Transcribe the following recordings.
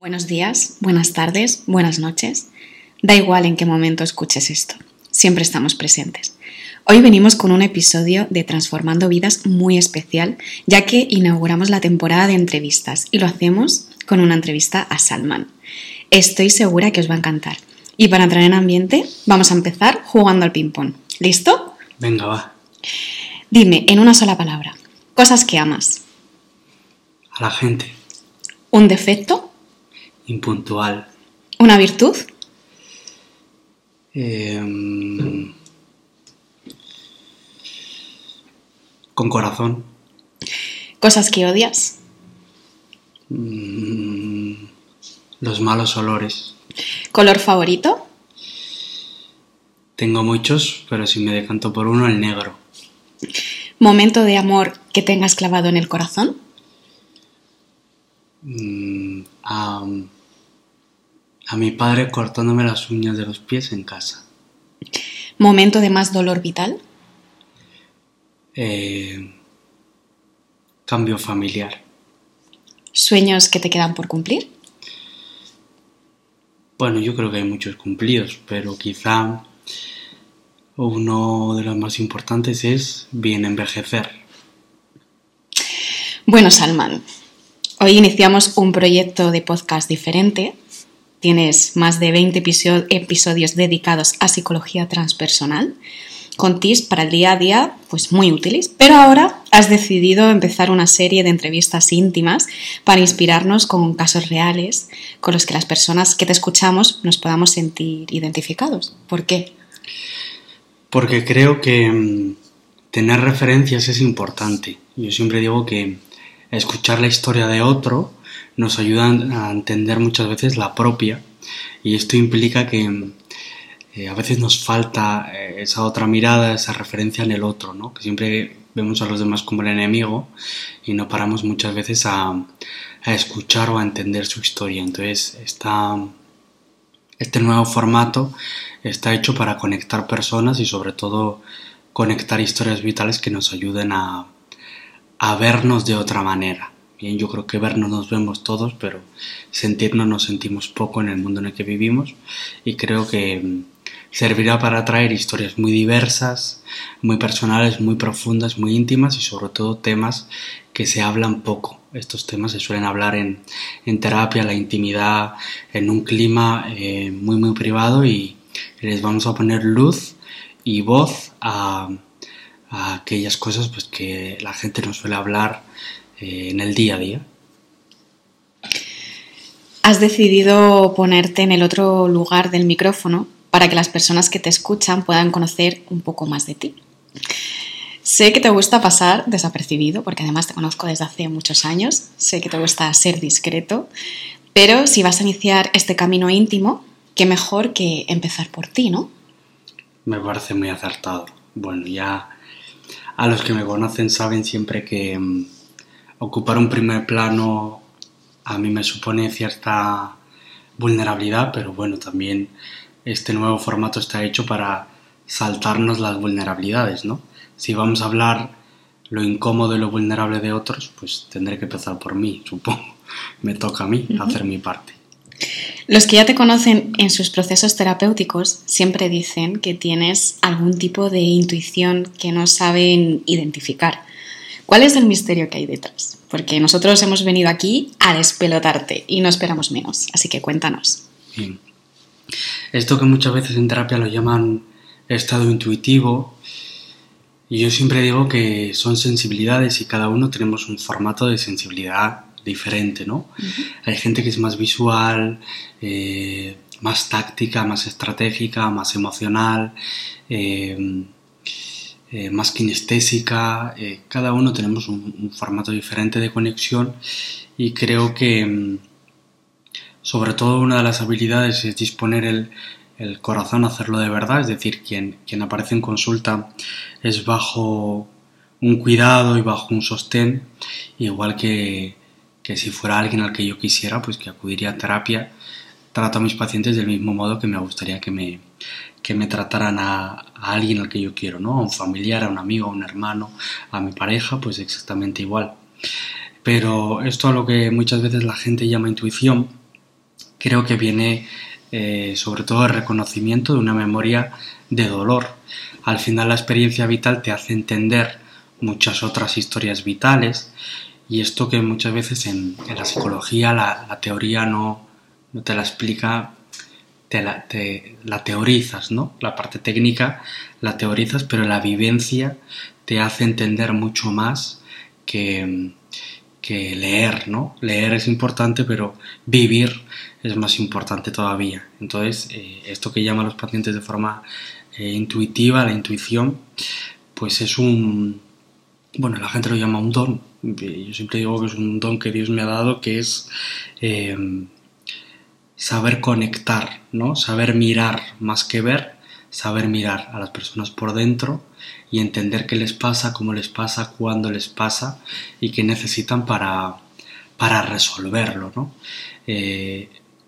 Buenos días, buenas tardes, buenas noches. Da igual en qué momento escuches esto, siempre estamos presentes. Hoy venimos con un episodio de Transformando Vidas muy especial, ya que inauguramos la temporada de entrevistas y lo hacemos con una entrevista a Salman. Estoy segura que os va a encantar. Y para entrar en ambiente, vamos a empezar jugando al ping-pong. ¿Listo? Venga, va. Dime en una sola palabra, cosas que amas. A la gente. ¿Un defecto? Impuntual. ¿Una virtud? Em, con corazón. ¿Cosas que odias? Mm, los malos olores. ¿Color favorito? Tengo muchos, pero si me decanto por uno, el negro. ¿Momento de amor que tengas clavado en el corazón? Mm, a mi padre cortándome las uñas de los pies en casa. ¿Momento de más dolor vital? Eh, cambio familiar. ¿Sueños que te quedan por cumplir? Bueno, yo creo que hay muchos cumplidos, pero quizá uno de los más importantes es bien envejecer. Bueno, Salman, hoy iniciamos un proyecto de podcast diferente. Tienes más de 20 episo- episodios dedicados a psicología transpersonal, con tips para el día a día, pues muy útiles. Pero ahora has decidido empezar una serie de entrevistas íntimas para inspirarnos con casos reales con los que las personas que te escuchamos nos podamos sentir identificados. ¿Por qué? Porque creo que mm, tener referencias es importante. Yo siempre digo que escuchar la historia de otro nos ayuda a entender muchas veces la propia y esto implica que eh, a veces nos falta eh, esa otra mirada, esa referencia en el otro, ¿no? Que siempre vemos a los demás como el enemigo y no paramos muchas veces a, escuchar o a entender su historia. Entonces, esta, este nuevo formato está hecho para conectar personas y sobre todo conectar historias vitales que nos ayuden a vernos de otra manera. Bien, yo creo que vernos nos vemos todos, pero sentirnos nos sentimos poco en el mundo en el que vivimos y creo que mm, servirá para traer historias muy diversas, muy personales, muy profundas, muy íntimas y sobre todo temas que se hablan poco. Estos temas se suelen hablar en, en terapia, la intimidad, en un clima eh, muy muy privado y les vamos a poner luz y voz a, a aquellas cosas pues, que la gente no suele hablar eh, en el día a día. Has decidido ponerte en el otro lugar del micrófono para que las personas que te escuchan puedan conocer un poco más de ti. Sé que te gusta pasar desapercibido, porque además te conozco desde hace muchos años, sé que te gusta ser discreto, pero si vas a iniciar este camino íntimo, qué mejor que empezar por ti, ¿no? Me parece muy acertado. Bueno, ya a los que me conocen saben siempre que mm, ocupar un primer plano a mí me supone cierta vulnerabilidad, pero bueno, también este nuevo formato está hecho para saltarnos las vulnerabilidades, ¿no? Si vamos a hablar lo incómodo y lo vulnerable de otros, pues tendré que empezar por mí, supongo. Me toca a mí hacer mi parte. Los que ya te conocen en sus procesos terapéuticos siempre dicen que tienes algún tipo de intuición que no saben identificar. ¿Cuál es el misterio que hay detrás? Porque nosotros hemos venido aquí a despelotarte y no esperamos menos, así que cuéntanos. Bien. Esto que muchas veces en terapia lo llaman estado intuitivo, y yo siempre digo que son sensibilidades y cada uno tenemos un formato de sensibilidad diferente, ¿no? Hay gente que es más visual, eh, más táctica, más estratégica, más emocional, eh, eh, más kinestésica. eh, cada uno tenemos un, formato diferente de conexión y creo que mm, sobre todo una de las habilidades es disponer el, el corazón a hacerlo de verdad, es decir, quien, quien aparece en consulta es bajo un cuidado y bajo un sostén, igual que, que si fuera alguien al que yo quisiera, pues que acudiría a terapia, trato a mis pacientes del mismo modo que me gustaría que me, que me trataran a, alguien al que yo quiero, ¿no? A un familiar, a un amigo, a un hermano, a mi pareja, pues exactamente igual. Pero esto a lo que muchas veces la gente llama intuición, creo que viene eh, sobre todo el reconocimiento de una memoria de dolor. Al final la experiencia vital te hace entender muchas otras historias vitales y esto que muchas veces en, la psicología la, teoría no, no, te la explica, te la, te la, teorizas, ¿no? La parte técnica la teorizas, pero la vivencia te hace entender mucho más que, que leer, ¿no? Leer es importante, pero vivir es más importante todavía. Entonces, eh, esto que llaman los pacientes de forma eh, intuitiva, la intuición, pues es un, bueno, la gente lo llama un don. Yo siempre digo que es un don que Dios me ha dado, que es eh, saber conectar, ¿no? Saber mirar más que ver, saber mirar a las personas por dentro y entender qué les pasa, cómo les pasa, cuándo les pasa y qué necesitan para, para resolverlo, ¿no?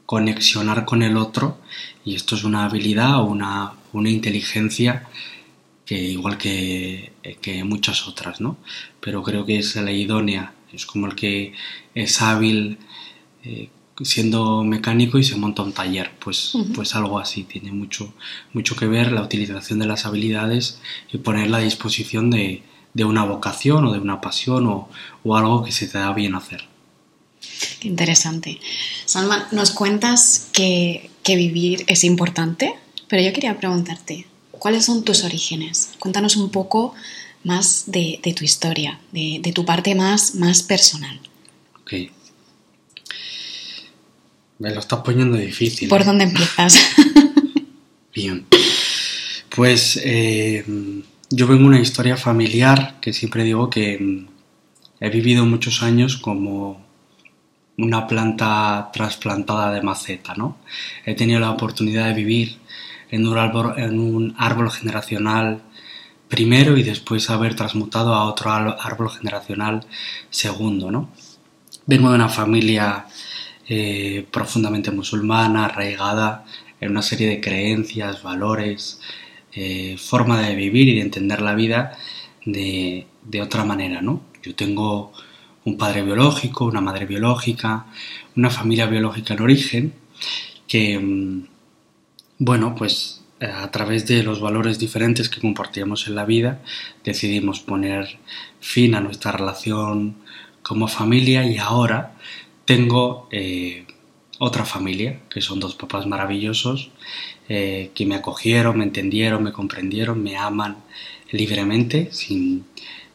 conexionar con el otro y esto es una habilidad una, una inteligencia que igual que, que, muchas otras, ¿no? Pero creo que es la idónea, es como el que es hábil eh, siendo mecánico y se monta un taller, pues, pues algo así, tiene mucho, mucho que ver la utilización de las habilidades y ponerla a disposición de, de una vocación o de una pasión o, o algo que se te da bien hacer. Qué interesante. Salman, nos cuentas que, vivir es importante, pero yo quería preguntarte, ¿cuáles son tus orígenes? Cuéntanos un poco más de, tu historia, de, tu parte más, más personal. Ok. Me lo estás poniendo difícil. ¿Por ¿eh? dónde empiezas? Bien. Pues eh, yo vengo una historia familiar que siempre digo que mm, he vivido muchos años como una planta trasplantada de maceta, ¿no? He tenido la oportunidad de vivir en un árbol, en un árbol generacional primero y después haber transmutado a otro árbol generacional segundo, ¿no? Vengo de una familia eh, profundamente musulmana, arraigada en una serie de creencias, valores, eh, forma de vivir y de entender la vida de, de otra manera, ¿no? Yo tengo un padre biológico, una madre biológica, una familia biológica en origen, que, mm, bueno, pues eh, a través de los valores diferentes que compartíamos en la vida, decidimos poner fin a nuestra relación como familia y ahora tengo eh, otra familia, que son dos papás maravillosos, eh, que me acogieron, me entendieron, me comprendieron, me aman libremente, sin,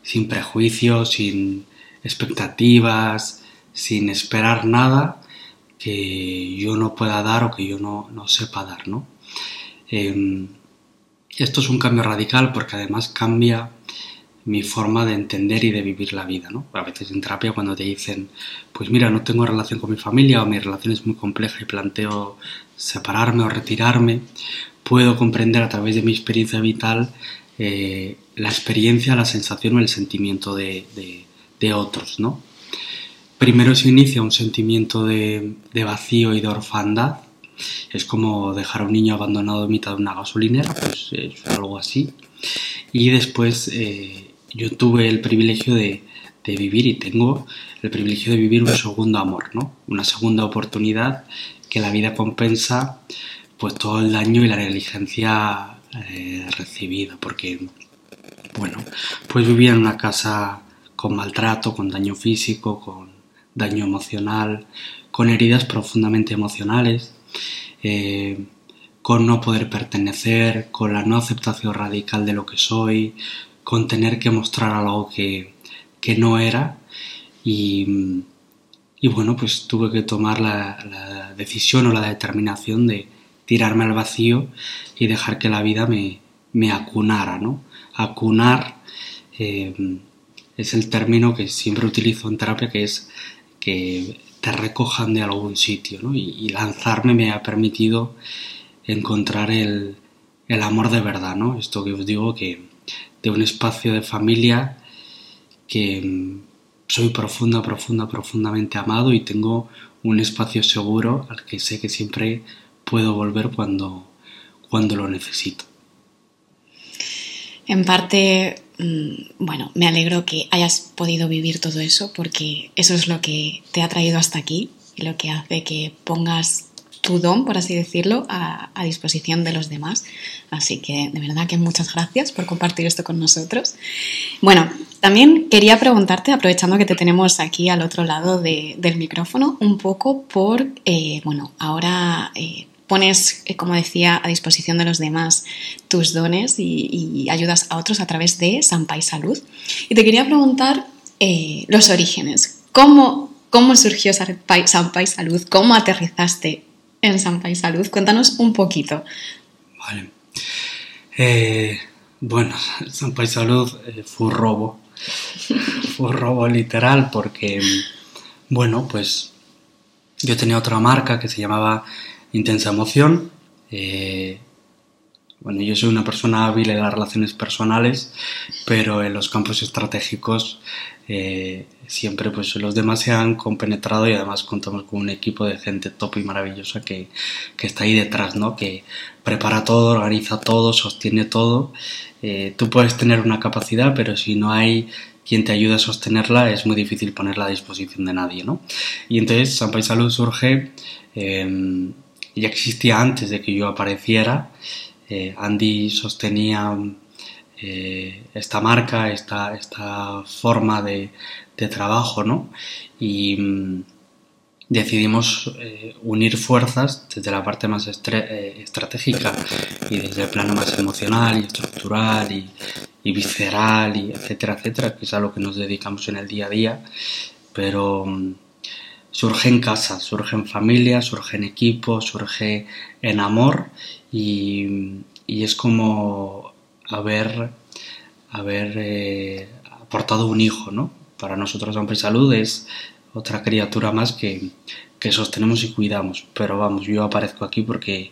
sin prejuicios, sin expectativas, sin esperar nada que yo no pueda dar o que yo no, sepa dar, ¿no? Em, esto es un cambio radical porque además cambia mi forma de entender y de vivir la vida, ¿no? A veces en terapia cuando te dicen, pues mira, no tengo relación con mi familia o mi relación es muy compleja y planteo separarme o retirarme, puedo comprender a través de mi experiencia vital eh, la experiencia, la sensación o el sentimiento de, otros, ¿no? Primero se inicia un sentimiento de, vacío y de orfandad, es como dejar a un niño abandonado en mitad de una gasolinera, pues es algo así. Y después eh, yo tuve el privilegio de, vivir y tengo el privilegio de vivir un segundo amor, ¿no? Una segunda oportunidad que la vida compensa pues todo el daño y la negligencia eh, recibida, porque bueno, pues vivía en una casa con maltrato, con daño físico, con daño emocional, con heridas profundamente emocionales, eh, con no poder pertenecer, con la no aceptación radical de lo que soy, con tener que mostrar algo que, no era y, bueno, pues tuve que tomar la, decisión o la determinación de tirarme al vacío y dejar que la vida me, me acunara, ¿no? Acunar eh, es el término que siempre utilizo en terapia, que es que te recojan de algún sitio, ¿no? y, lanzarme me ha permitido encontrar el, amor de verdad, ¿no? Esto que os digo que de un espacio de familia que mm, soy profunda, profunda, profundamente amado y tengo un espacio seguro al que sé que siempre puedo volver cuando, cuando lo necesito. En parte Mm, bueno, me alegro que hayas podido vivir todo eso porque eso es lo que te ha traído hasta aquí y lo que hace que pongas tu don, por así decirlo, a, disposición de los demás. Así que de verdad que muchas gracias por compartir esto con nosotros. Bueno, también quería preguntarte, aprovechando que te tenemos aquí al otro lado del micrófono, un poco por, eh, bueno, ahora... Eh, pones, eh, como decía, a disposición de los demás tus dones y, ayudas a otros a través de Sampai Salud. Y te quería preguntar los orígenes. ¿Cómo, cómo surgió Sampai Salud? ¿Cómo aterrizaste en Sampa y Salud. Cuéntanos un poquito. Vale. Eh, bueno, Sampa y Salud eh, fue un robo. fue un robo literal porque, bueno, pues yo tenía otra marca que se llamaba Intensa Emoción. Eh, bueno, yo soy una persona hábil en las relaciones personales, pero en los campos estratégicos eh, siempre pues los demás se han compenetrado y además contamos con un equipo de gente top y maravillosa que, está ahí detrás, ¿no? Que prepara todo, organiza todo, sostiene todo. Eh, tú puedes tener una capacidad, pero si no hay quien te ayude a sostenerla, es muy difícil ponerla a disposición de nadie, ¿no? Y entonces Sampai Salud surge, eh, ya existía antes de que yo apareciera, eh, Andy sostenía eh, esta marca, esta, esta forma de, trabajo, ¿no? Y mm, decidimos eh, unir fuerzas desde la parte más estratégica y desde el plano más emocional y estructural y, visceral y etcétera, etcétera, que es a lo que nos dedicamos en el día a día, pero mm, surge en casa, surge en familia, surge en equipo, surge en amor y, es como haber, haber eh, aportado un hijo, ¿no? Para nosotros Hombre Salud es otra criatura más que, sostenemos y cuidamos. Pero vamos, yo aparezco aquí porque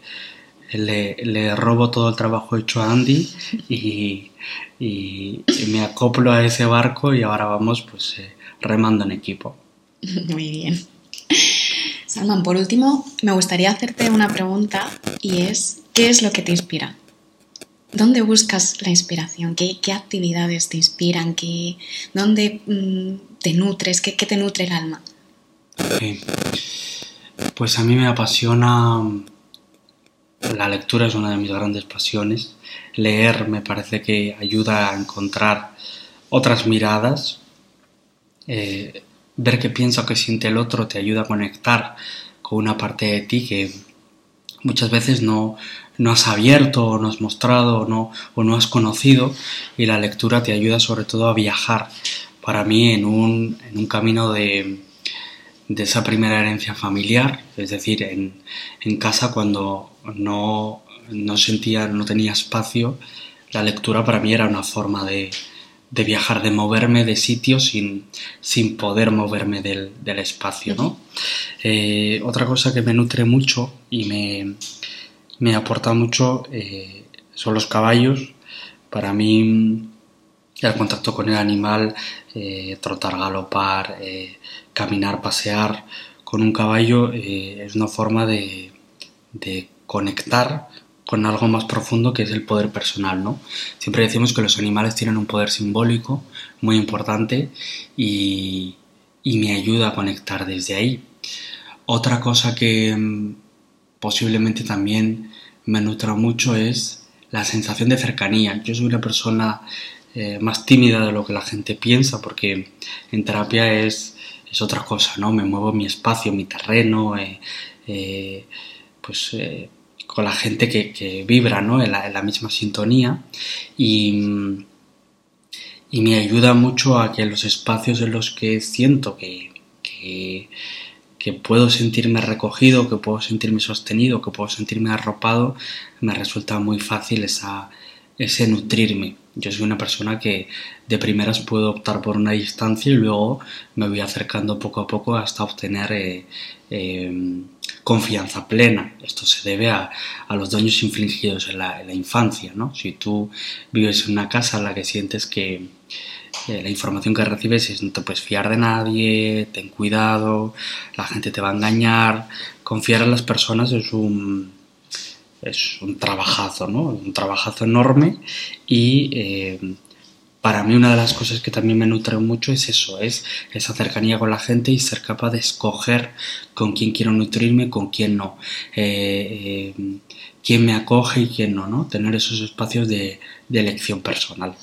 le, robo todo el trabajo hecho a Andy y, me acoplo a ese barco y ahora vamos pues eh, remando en equipo. Muy bien. Salman, por último, me gustaría hacerte una pregunta y es, ¿qué es lo que te inspira? ¿Dónde buscas la inspiración? ¿Qué, actividades te inspiran? ¿Qué, ¿Dónde mm, te nutres? ¿Qué, te nutre el alma? Pues a mí me apasiona la lectura, es una de mis grandes pasiones. Leer me parece que ayuda a encontrar otras miradas. Eh, ver qué piensa o qué siente el otro te ayuda a conectar con una parte de ti que muchas veces no, no has abierto o no has mostrado o no, o no has conocido y la lectura te ayuda sobre todo a viajar para mí en un, en un camino de, de, esa primera herencia familiar, es decir, en, en casa cuando no, no sentía, no tenía espacio, la lectura para mí era una forma de, de viajar, de moverme de sitio sin, sin poder moverme del, espacio. ¿no? Eh, otra cosa que me nutre mucho y me, me aporta mucho eh, son los caballos. Para mí el contacto con el animal, eh, trotar, galopar, caminar, pasear con un caballo es una forma de, de conectar con algo más profundo que es el poder personal, ¿no? Siempre decimos que los animales tienen un poder simbólico muy importante y, me ayuda a conectar desde ahí. Otra cosa que posiblemente también me nutra mucho es la sensación de cercanía. Yo soy una persona eh, más tímida de lo que la gente piensa porque en terapia es, es otra cosa, ¿no? Me muevo mi espacio, mi terreno, eh, eh, pues con la gente que, vibra ¿no? en, la, misma sintonía y, y, me ayuda mucho a que los espacios en los que siento que, puedo sentirme recogido, que puedo sentirme sostenido, que puedo sentirme arropado, me resulta muy fácil esa, ese nutrirme. Yo soy una persona que de primeras puedo optar por una distancia y luego me voy acercando poco a poco hasta obtener eh, eh, confianza plena. Esto se debe a, los daños infligidos en la, infancia. ¿no? Si tú vives en una casa en la que sientes que eh, la información que recibes es no te puedes fiar de nadie, ten cuidado, la gente te va a engañar, confiar en las personas es un es un trabajazo, ¿no? Un trabajazo enorme y eh, para mí una de las cosas que también me nutre mucho es eso, es esa cercanía con la gente y ser capaz de escoger con quién quiero nutrirme, con quién no, eh, eh, quién me acoge y quién no, ¿no? Tener esos espacios de, elección personal.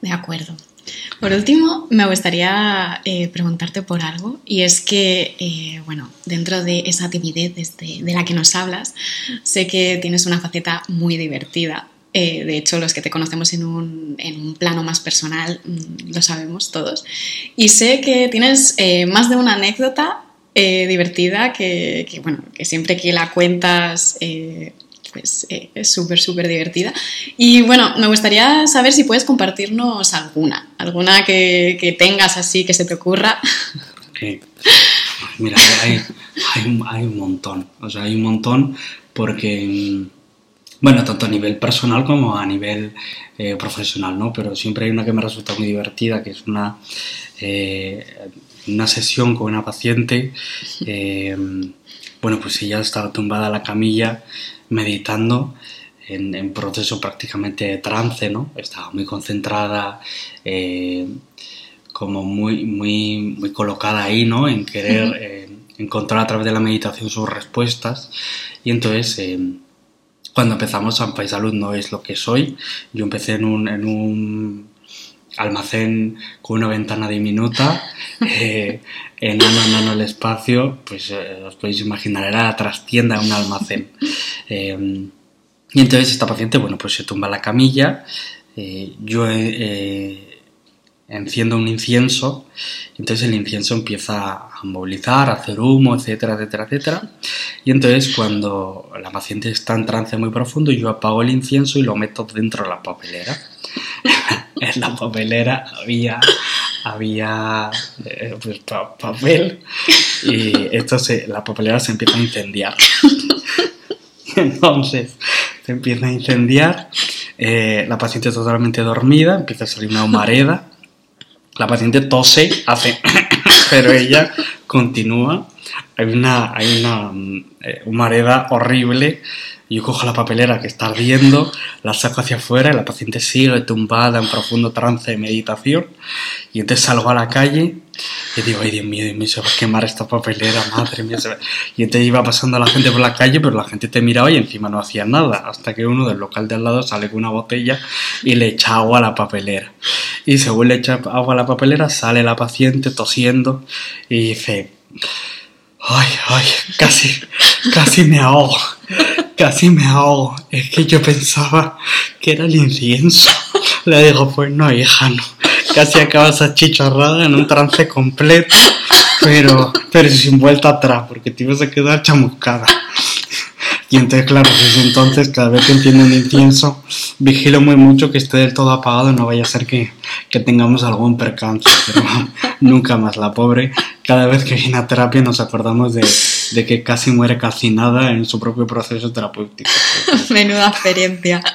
De acuerdo. Por último, me gustaría eh, preguntarte por algo y es que, bueno, dentro de esa timidez de la que nos hablas, sé que tienes una faceta muy divertida eh, de hecho, los que te conocemos en un, plano más personal mm, lo sabemos todos. Y sé que tienes eh, más de una anécdota eh, divertida que, bueno, que siempre que la cuentas pues es súper, súper divertida. Y bueno, me gustaría saber si puedes compartirnos alguna, alguna que, que tengas así, que se te ocurra. Mira, hay, hay, hay un montón, o sea, hay un montón porque mm, bueno, tanto a nivel personal como a nivel eh, profesional, ¿no? Pero siempre hay una que me resulta muy divertida, que es una, eh, una sesión con una paciente. Eh, bueno, pues ella estaba tumbada en la camilla meditando en, proceso prácticamente de trance, ¿no? Estaba muy concentrada, como muy, muy, muy colocada ahí, ¿no? En querer encontrar a través de la meditación sus respuestas. Y entonces cuando empezamos País Salud no es lo que soy. Yo empecé en un, en un almacén con una ventana diminuta, eh, enano, enano el espacio, pues eh, os podéis imaginar, era la trastienda de un almacén. Eh, y entonces esta paciente, bueno, pues se tumba la camilla, yo enciendo un incienso, entonces el incienso empieza a movilizar, a hacer humo, etcétera, etcétera, etcétera. Y entonces cuando la paciente está en trance muy profundo, yo apago el incienso y lo meto dentro de la papelera. en la papelera había, había eh, pues, papel y esto se, la papelera se empieza a incendiar. entonces se empieza a incendiar, eh, la paciente totalmente dormida, empieza a salir una humareda la paciente tose, hace, pero ella continúa. Hay una, hay una eh, humareda horrible. Yo cojo la papelera que está ardiendo, la saco hacia afuera y la paciente sigue tumbada en profundo trance de meditación. Y entonces salgo a la calle y digo, ay Dios mío, Dios mío, se va a quemar esta papelera, madre mía. Y entonces iba pasando la gente por la calle, pero la gente te miraba y encima no hacía nada. Hasta que uno del local de al lado sale con una botella y le echa agua a la papelera. Y según le echa agua a la papelera, sale la paciente tosiendo y dice, ay, ay, casi, casi me ahogo, casi me ahogo. Es que yo pensaba que era el incienso. Le digo, pues no, hija, no. Casi acabas achicharrada en un trance completo, pero, pero sin vuelta atrás, porque te ibas a quedar chamuscada. Y entonces, claro, desde entonces, cada vez que enciendo un incienso, vigilo muy mucho que esté del todo apagado, no vaya a ser que, que tengamos algún percance, pero nunca más. La pobre, cada vez que viene a terapia nos acordamos de, de que casi muere calcinada en su propio proceso terapéutico. Menuda experiencia.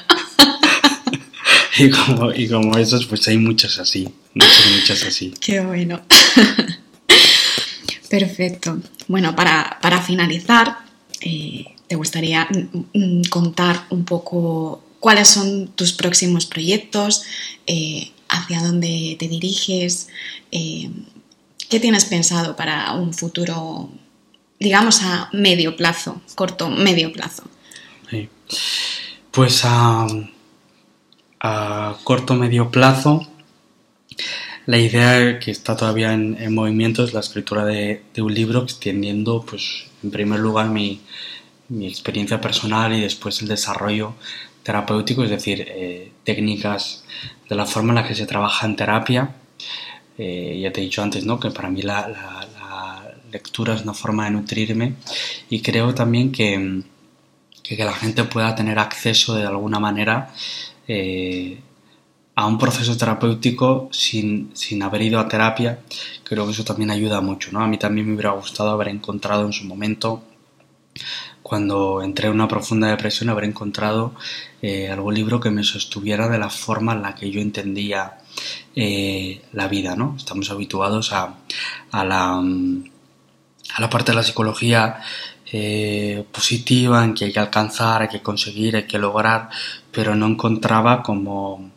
Y como, y como esos, pues hay muchas así, muchas, muchas así. Qué bueno. Perfecto. Bueno, para, para finalizar, eh, ¿te gustaría mm, contar un poco cuáles son tus próximos proyectos? Eh, ¿Hacia dónde te diriges? Eh, ¿Qué tienes pensado para un futuro, digamos, a medio plazo, corto, medio plazo? Pues a, corto, medio plazo, la idea que está todavía en, movimiento es la escritura de, un libro extendiendo, pues, en primer lugar, mi, experiencia personal y después el desarrollo terapéutico, es decir, eh, técnicas de la forma en la que se trabaja en terapia. Eh, ya te he dicho antes, ¿no? Que para mí la, lectura es una forma de nutrirme y creo también que, que, que la gente pueda tener acceso de alguna manera eh, a un proceso terapéutico sin, sin, haber ido a terapia, creo que eso también ayuda mucho. ¿no? A mí también me hubiera gustado haber encontrado en su momento, cuando entré en una profunda depresión, haber encontrado eh, algún libro que me sostuviera de la forma en la que yo entendía eh, la vida. ¿no? Estamos habituados a, a, la, a la parte de la psicología eh, positiva en que hay que alcanzar, hay que conseguir, hay que lograr, pero no encontraba como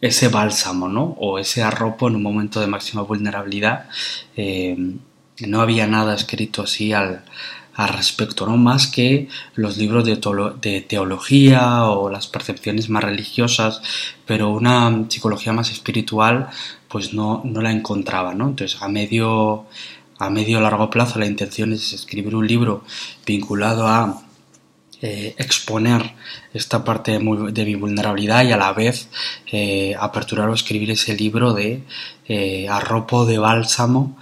ese bálsamo, ¿no? O ese arropo en un momento de máxima vulnerabilidad. Eh, no había nada escrito así al, respecto, ¿no? Más que los libros de, de, teología o las percepciones más religiosas, pero una psicología más espiritual, pues no, no la encontraba, ¿no? Entonces, a medio, a medio largo plazo, la intención es escribir un libro vinculado a eh, exponer esta parte de, mi vulnerabilidad y a la vez eh, aperturar o escribir ese libro de eh, arropo de bálsamo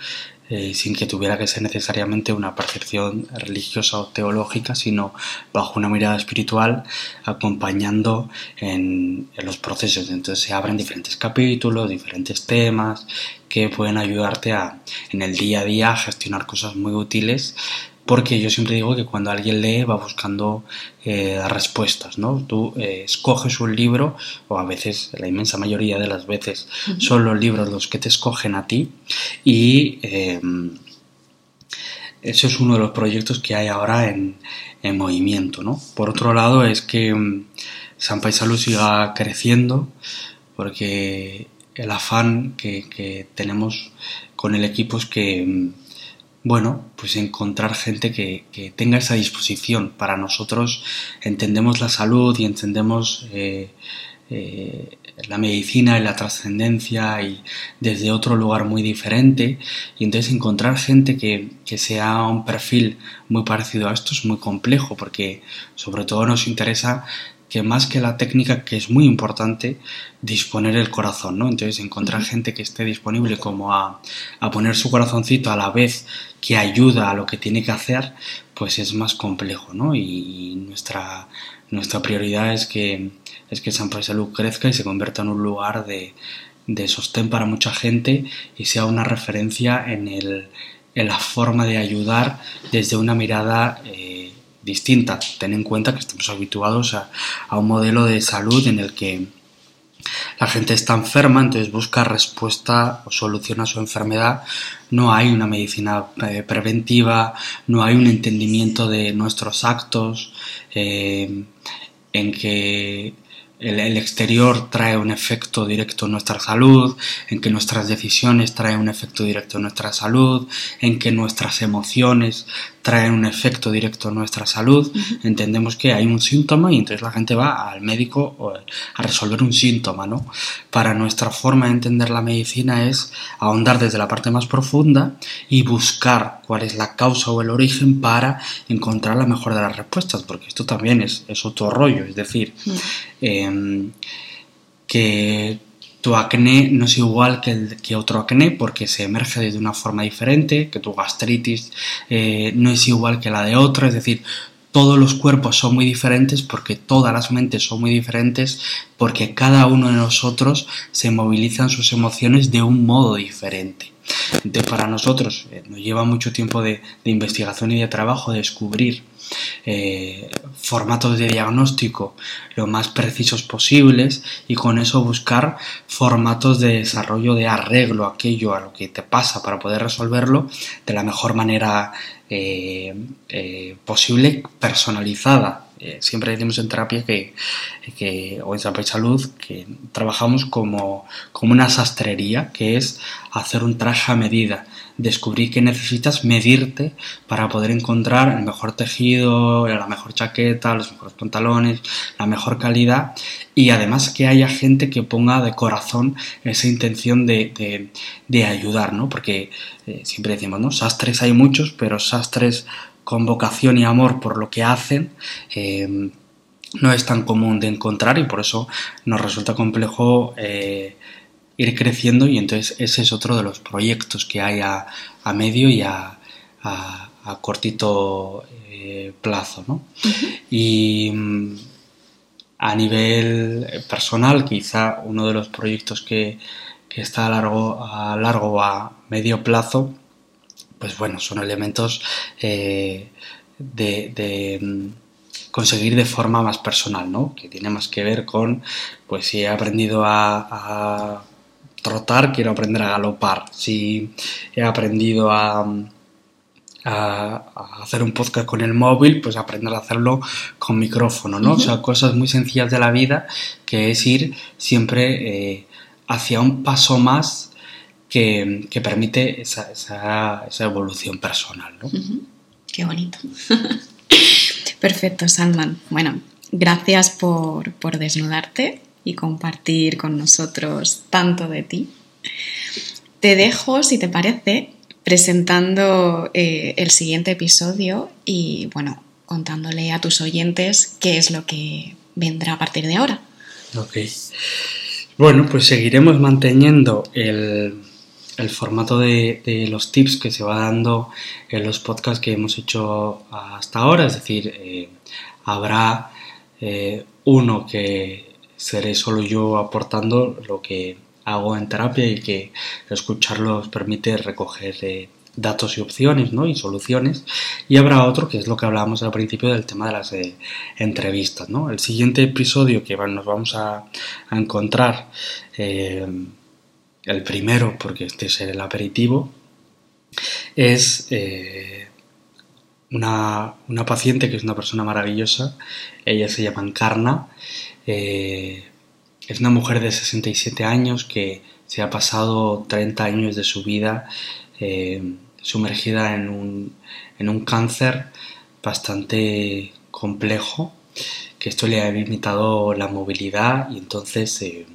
sin que tuviera que ser necesariamente una percepción religiosa o teológica, sino bajo una mirada espiritual, acompañando en, en, los procesos. Entonces se abren diferentes capítulos, diferentes temas que pueden ayudarte a, en el día a día, a gestionar cosas muy útiles porque yo siempre digo que cuando alguien lee va buscando eh, respuestas, ¿no? Tú eh, escoges un libro, o a veces, la inmensa mayoría de las veces, son los libros los que te escogen a ti, y eh, eso es uno de los proyectos que hay ahora en, movimiento, ¿no? Por otro lado, es que mm, San Paisalú siga creciendo, porque el afán que, que tenemos con el equipo es que mm, bueno, pues encontrar gente que, tenga esa disposición. Para nosotros entendemos la salud y entendemos eh, eh, la medicina y la trascendencia y desde otro lugar muy diferente. Y entonces encontrar gente que, que sea un perfil muy parecido a esto es muy complejo porque sobre todo nos interesa que más que la técnica, que es muy importante, disponer el corazón, ¿no? Entonces encontrar gente que esté disponible como a, poner su corazoncito a la vez que ayuda a lo que tiene que hacer, pues es más complejo, ¿no? Y, nuestra, nuestra prioridad es que, es que San Pablo Salud crezca y se convierta en un lugar de, sostén para mucha gente y sea una referencia en, el, en la forma de ayudar desde una mirada eh, distinta. Ten en cuenta que estamos habituados a, un modelo de salud en el que la gente está enferma, entonces busca respuesta o solución a su enfermedad. No hay una medicina eh, preventiva, no hay un entendimiento de nuestros actos, eh, en que el, exterior trae un efecto directo en nuestra salud, en que nuestras decisiones traen un efecto directo en nuestra salud, en que nuestras emociones traen un efecto directo en nuestra salud. Entendemos que hay un síntoma y entonces la gente va al médico a resolver un síntoma, ¿no? Para nuestra forma de entender la medicina es ahondar desde la parte más profunda y buscar cuál es la causa o el origen para encontrar la mejor de las respuestas, porque esto también es, otro rollo, es decir, em, que tu acné no es igual que, el, que otro acné porque se emerge de una forma diferente, que tu gastritis eh, no es igual que la de otro, es decir, todos los cuerpos son muy diferentes porque todas las mentes son muy diferentes porque cada uno de nosotros se movilizan sus emociones de un modo diferente. Entonces para nosotros eh, nos lleva mucho tiempo de, de investigación y de trabajo descubrir eh, formatos de diagnóstico lo más precisos posibles y con eso buscar formatos de desarrollo de arreglo aquello a lo que te pasa para poder resolverlo de la mejor manera eh, eh, posible personalizada. Siempre decimos en terapia que, o en Salud que trabajamos como, como una sastrería, que es hacer un traje a medida descubrir que necesitas medirte para poder encontrar el mejor tejido, la mejor chaqueta, los mejores pantalones, la mejor calidad y además que haya gente que ponga de corazón esa intención de, ayudar, ¿no? Porque eh, siempre decimos, ¿no? Sastres hay muchos, pero sastres con vocación y amor por lo que hacen. Eh, no es tan común de encontrar y por eso nos resulta complejo eh, ir creciendo y entonces ese es otro de los proyectos que hay a, medio y a, cortito eh, plazo. ¿no? Y mm, a nivel personal, quizá uno de los proyectos que, está a largo, a largo o a medio plazo, pues bueno, son elementos eh, de, mm, conseguir de forma más personal, ¿no? Que tiene más que ver con, pues si he aprendido a trotar, quiero aprender a galopar. Si he aprendido a, a, hacer un podcast con el móvil, pues aprender a hacerlo con micrófono, ¿no? O sea, cosas muy sencillas de la vida que es ir siempre eh, hacia un paso más que, permite esa, evolución personal, ¿no? Qué bonito. Perfecto, Salman. Bueno, gracias por, por desnudarte y compartir con nosotros tanto de ti. Te dejo, si te parece, presentando eh, el siguiente episodio y, bueno, contándole a tus oyentes qué es lo que vendrá a partir de ahora. Ok. Bueno, pues seguiremos manteniendo el, formato de, los tips que se va dando en los podcasts que hemos hecho hasta ahora, es decir, eh, habrá eh, uno que seré solo yo aportando lo que hago en terapia y que escucharlos permite recoger eh, datos y opciones ¿no? y soluciones. Y habrá otro que es lo que hablábamos al principio del tema de las eh, entrevistas. ¿no? El siguiente episodio que nos vamos a, encontrar, eh, el primero, porque este es el aperitivo, es una, una, paciente que es una persona maravillosa. Ella se llama Encarna. Es una mujer de 67 años que se ha pasado 30 años de su vida eh, sumergida en un, en un, cáncer bastante complejo, que esto le ha limitado la movilidad y entonces eh,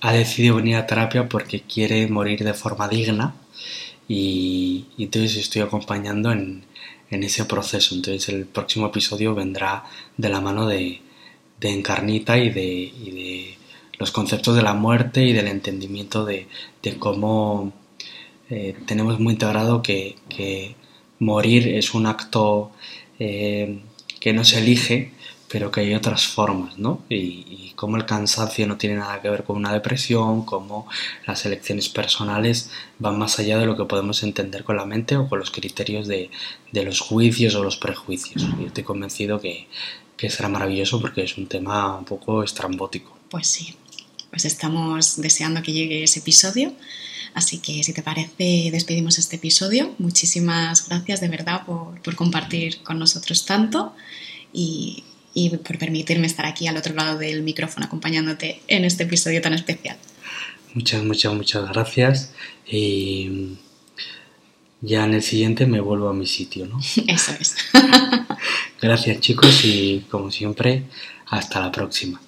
ha decidido venir a terapia porque quiere morir de forma digna y, y entonces estoy acompañando en, en ese proceso. Entonces el próximo episodio vendrá de la mano de, de Encarnita y de, los conceptos de la muerte y del entendimiento de, cómo eh, tenemos muy integrado que, que, morir es un acto eh, que no se elige, pero que hay otras formas, ¿no? Y, y cómo el cansancio no tiene nada que ver con una depresión, cómo las elecciones personales van más allá de lo que podemos entender con la mente o con los criterios de, de los juicios o los prejuicios. Y estoy convencido que, que será maravilloso porque es un tema un poco estrambótico. Pues sí, pues estamos deseando que llegue ese episodio. Así que si te parece, despedimos este episodio. Muchísimas gracias de verdad por, por compartir con nosotros tanto y, y, por permitirme estar aquí al otro lado del micrófono acompañándote en este episodio tan especial. Muchas, muchas, muchas gracias. Y ya en el siguiente me vuelvo a mi sitio, ¿no? Eso es. Gracias chicos y como siempre, hasta la próxima.